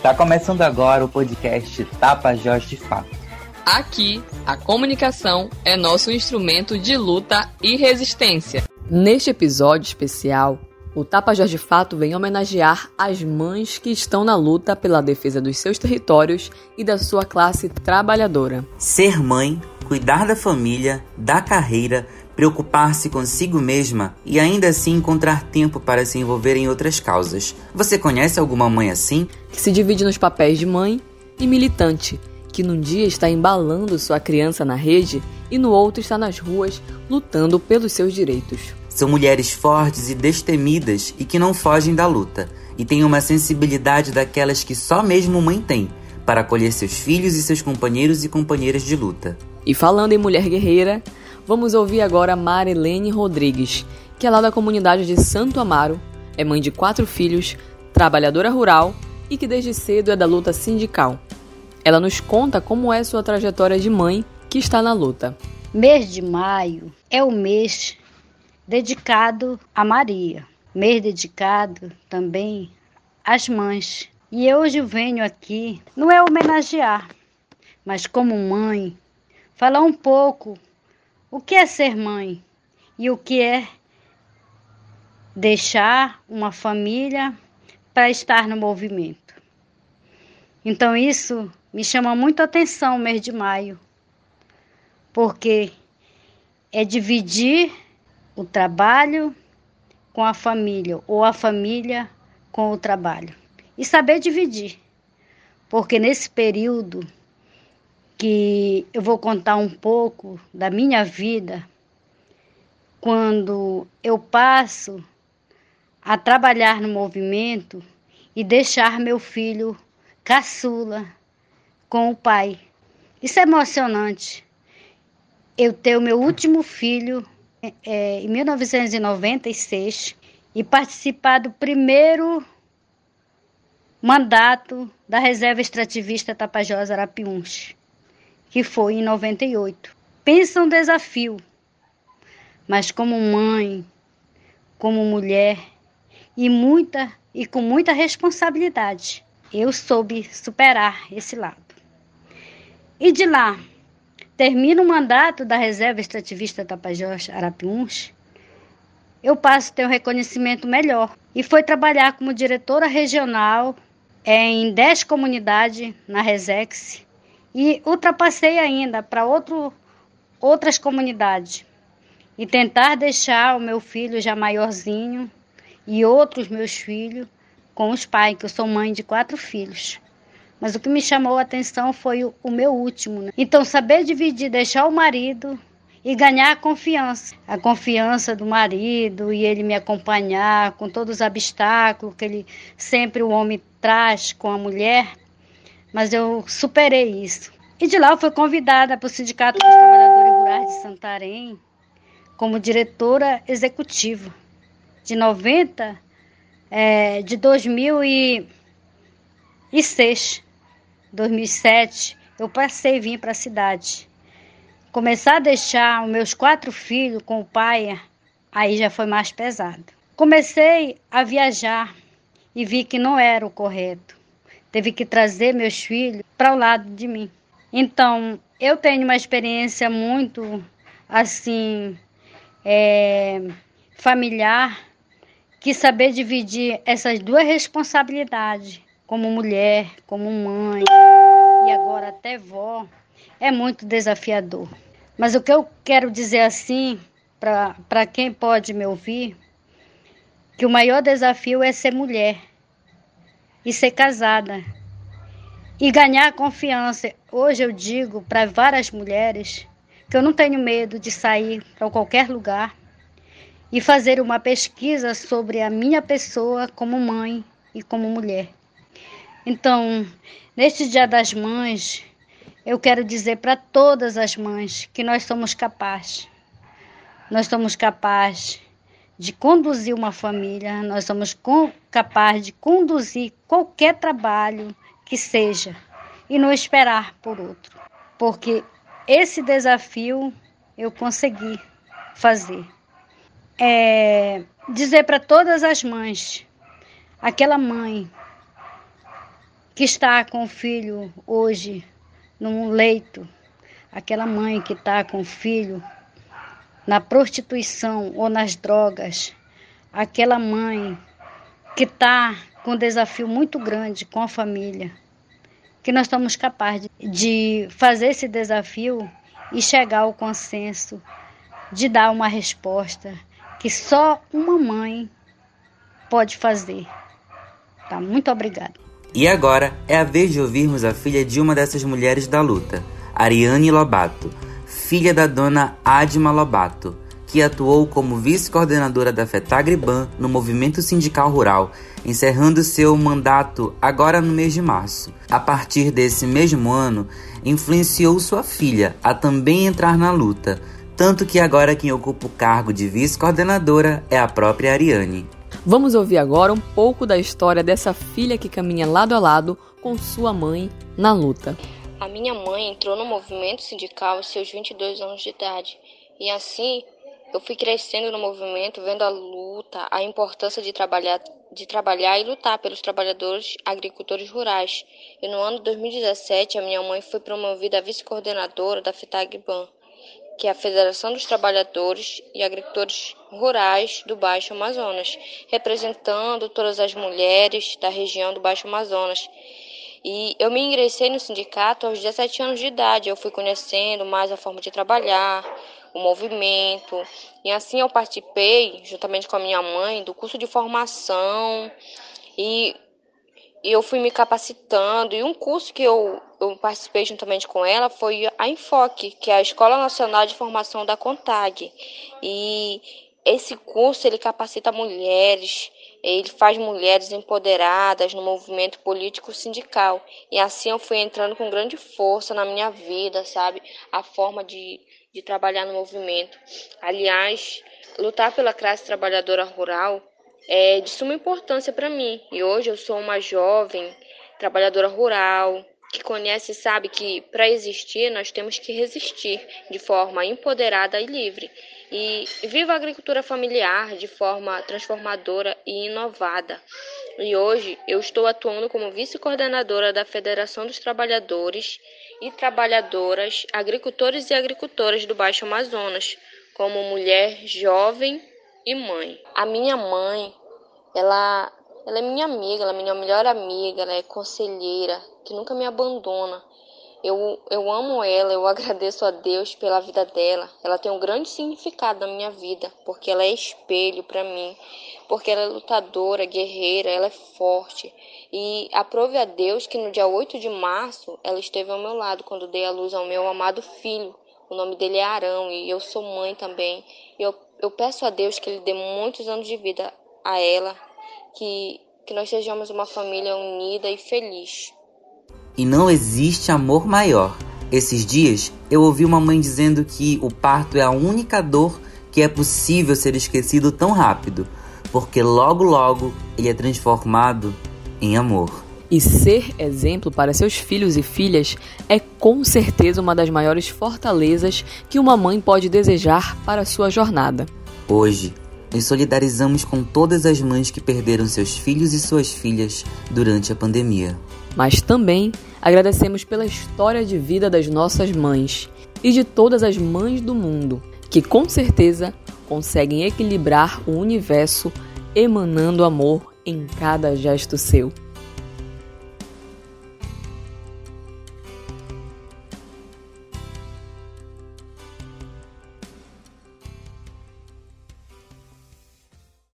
Está começando agora o podcast Tapajós de Fato. Aqui, a comunicação é nosso instrumento de luta e resistência. Neste episódio especial, o Tapajós de Fato vem homenagear as mães que estão na luta pela defesa dos seus territórios e da sua classe trabalhadora. Ser mãe, cuidar da família, da carreira, preocupar-se consigo mesma e ainda assim encontrar tempo para se envolver em outras causas. Você conhece alguma mãe assim? Que se divide nos papéis de mãe e militante, que num dia está embalando sua criança na rede e no outro está nas ruas lutando pelos seus direitos. São mulheres fortes e destemidas e que não fogem da luta, e têm uma sensibilidade daquelas que só mesmo mãe tem, para acolher seus filhos e seus companheiros e companheiras de luta. E falando em mulher guerreira, Vamos ouvir agora Marilene Rodrigues, que é lá da comunidade de Santo Amaro, é mãe de quatro filhos, trabalhadora rural e que desde cedo é da luta sindical. Ela nos conta como é sua trajetória de mãe que está na luta. Mês de maio é o mês dedicado a Maria, mês dedicado também às mães. E hoje venho aqui, não é homenagear, mas como mãe, falar um pouco o que é ser mãe e o que é deixar uma família para estar no movimento. Então isso me chama muito a atenção o mês de maio, porque é dividir o trabalho com a família ou a família com o trabalho e saber dividir, porque nesse período que eu vou contar um pouco da minha vida quando eu passo a trabalhar no movimento e deixar meu filho caçula com o pai. Isso é emocionante. Eu ter o meu último filho é, em 1996 e participar do primeiro mandato da Reserva Extrativista Tapajós Arapiuns que foi em 98. Pensa um desafio, mas como mãe, como mulher e muita e com muita responsabilidade, eu soube superar esse lado. E de lá, termina o mandato da Reserva Extrativista Tapajós Arapiuns, eu passo a ter um reconhecimento melhor e foi trabalhar como diretora regional em 10 comunidades na Resex e ultrapassei ainda para outras comunidades e tentar deixar o meu filho já maiorzinho e outros meus filhos com os pais, que eu sou mãe de quatro filhos. Mas o que me chamou a atenção foi o, o meu último. Né? Então, saber dividir, deixar o marido e ganhar a confiança. A confiança do marido e ele me acompanhar com todos os obstáculos que ele sempre o homem traz com a mulher mas eu superei isso. E de lá eu fui convidada para o Sindicato dos Trabalhadores Rurais de Santarém como diretora executiva. De 90, é, de 2006, 2007, eu passei e vim para a cidade. Começar a deixar os meus quatro filhos com o pai, aí já foi mais pesado. Comecei a viajar e vi que não era o correto teve que trazer meus filhos para o lado de mim. Então, eu tenho uma experiência muito assim é, familiar que saber dividir essas duas responsabilidades, como mulher, como mãe e agora até vó, é muito desafiador. Mas o que eu quero dizer assim, para quem pode me ouvir, que o maior desafio é ser mulher e ser casada e ganhar confiança. Hoje eu digo para várias mulheres que eu não tenho medo de sair para qualquer lugar e fazer uma pesquisa sobre a minha pessoa como mãe e como mulher. Então, neste Dia das Mães, eu quero dizer para todas as mães que nós somos capazes. Nós somos capazes de conduzir uma família, nós somos capazes de conduzir qualquer trabalho que seja e não esperar por outro. Porque esse desafio eu consegui fazer. É dizer para todas as mães, aquela mãe que está com o filho hoje num leito, aquela mãe que está com o filho na prostituição ou nas drogas, aquela mãe que está com um desafio muito grande com a família, que nós estamos capazes de fazer esse desafio e chegar ao consenso, de dar uma resposta que só uma mãe pode fazer. Tá, muito obrigada. E agora é a vez de ouvirmos a filha de uma dessas mulheres da luta, Ariane Lobato, filha da dona Adma Lobato, que atuou como vice-coordenadora da FETAGRIBAN no movimento sindical rural, encerrando seu mandato agora no mês de março. A partir desse mesmo ano, influenciou sua filha a também entrar na luta, tanto que agora quem ocupa o cargo de vice-coordenadora é a própria Ariane. Vamos ouvir agora um pouco da história dessa filha que caminha lado a lado com sua mãe na luta. A minha mãe entrou no movimento sindical aos seus 22 anos de idade e assim eu fui crescendo no movimento, vendo a luta, a importância de trabalhar, de trabalhar e lutar pelos trabalhadores agricultores rurais. E no ano de 2017, a minha mãe foi promovida a vice-coordenadora da FETAGBAN, que é a Federação dos Trabalhadores e Agricultores Rurais do Baixo Amazonas, representando todas as mulheres da região do Baixo Amazonas. E eu me ingressei no sindicato aos 17 anos de idade. Eu fui conhecendo mais a forma de trabalhar, o movimento. E assim eu participei, juntamente com a minha mãe, do curso de formação e, e eu fui me capacitando. E um curso que eu, eu participei juntamente com ela foi a Enfoque, que é a Escola Nacional de Formação da CONTAG. E esse curso ele capacita mulheres, ele faz mulheres empoderadas no movimento político sindical. E assim eu fui entrando com grande força na minha vida, sabe? A forma de de trabalhar no movimento. Aliás, lutar pela classe trabalhadora rural é de suma importância para mim. E hoje eu sou uma jovem trabalhadora rural que conhece sabe que para existir nós temos que resistir de forma empoderada e livre. E viva a agricultura familiar de forma transformadora e inovada. E hoje eu estou atuando como vice-coordenadora da Federação dos Trabalhadores e trabalhadoras, agricultores e agricultoras do Baixo Amazonas, como mulher jovem e mãe. A minha mãe, ela, ela é minha amiga, ela é minha melhor amiga, ela é conselheira, que nunca me abandona. Eu, eu amo ela, eu agradeço a Deus pela vida dela. Ela tem um grande significado na minha vida, porque ela é espelho para mim, porque ela é lutadora, guerreira, ela é forte. E aprove a Deus que no dia 8 de março ela esteve ao meu lado quando dei a luz ao meu amado filho. O nome dele é Arão e eu sou mãe também. Eu, eu peço a Deus que ele dê muitos anos de vida a ela, que, que nós sejamos uma família unida e feliz. E não existe amor maior. Esses dias eu ouvi uma mãe dizendo que o parto é a única dor que é possível ser esquecido tão rápido, porque logo logo ele é transformado em amor. E ser exemplo para seus filhos e filhas é com certeza uma das maiores fortalezas que uma mãe pode desejar para sua jornada. Hoje, nos solidarizamos com todas as mães que perderam seus filhos e suas filhas durante a pandemia. Mas também agradecemos pela história de vida das nossas mães e de todas as mães do mundo, que com certeza conseguem equilibrar o universo emanando amor em cada gesto seu.